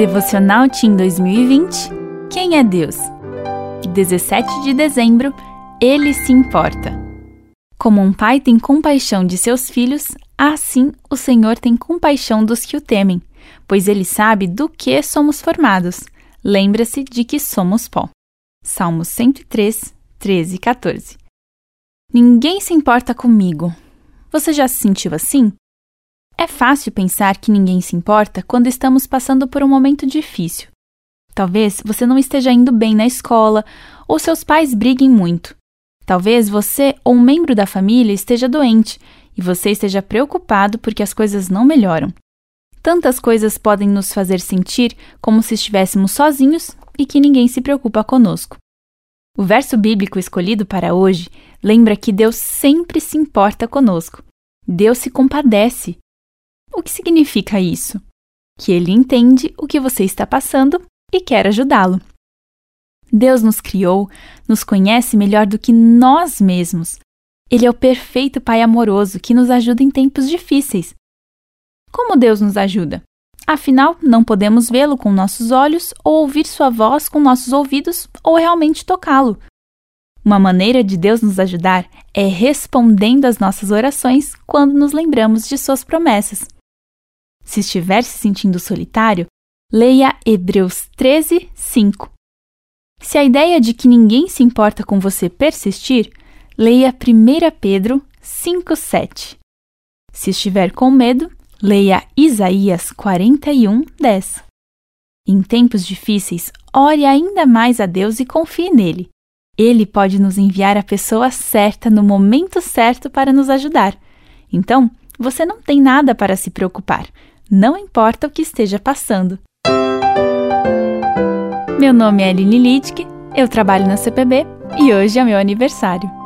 Devocional Team 2020 Quem é Deus? 17 de dezembro Ele se importa. Como um pai tem compaixão de seus filhos, assim o Senhor tem compaixão dos que o temem, pois ele sabe do que somos formados. Lembra-se de que somos pó. Salmos 103, 13 e 14. Ninguém se importa comigo. Você já se sentiu assim? É fácil pensar que ninguém se importa quando estamos passando por um momento difícil. Talvez você não esteja indo bem na escola ou seus pais briguem muito. Talvez você ou um membro da família esteja doente e você esteja preocupado porque as coisas não melhoram. Tantas coisas podem nos fazer sentir como se estivéssemos sozinhos e que ninguém se preocupa conosco. O verso bíblico escolhido para hoje lembra que Deus sempre se importa conosco. Deus se compadece o que significa isso? Que ele entende o que você está passando e quer ajudá-lo. Deus nos criou, nos conhece melhor do que nós mesmos. Ele é o perfeito Pai amoroso que nos ajuda em tempos difíceis. Como Deus nos ajuda? Afinal, não podemos vê-lo com nossos olhos ou ouvir sua voz com nossos ouvidos ou realmente tocá-lo. Uma maneira de Deus nos ajudar é respondendo às nossas orações quando nos lembramos de suas promessas. Se estiver se sentindo solitário, leia Hebreus 13, 5. Se a ideia de que ninguém se importa com você persistir, leia 1 Pedro 5, 7. Se estiver com medo, leia Isaías 41, 10. Em tempos difíceis, ore ainda mais a Deus e confie nele. Ele pode nos enviar a pessoa certa no momento certo para nos ajudar. Então, você não tem nada para se preocupar não importa o que esteja passando. Meu nome é Aline Littke, eu trabalho na CPB e hoje é meu aniversário.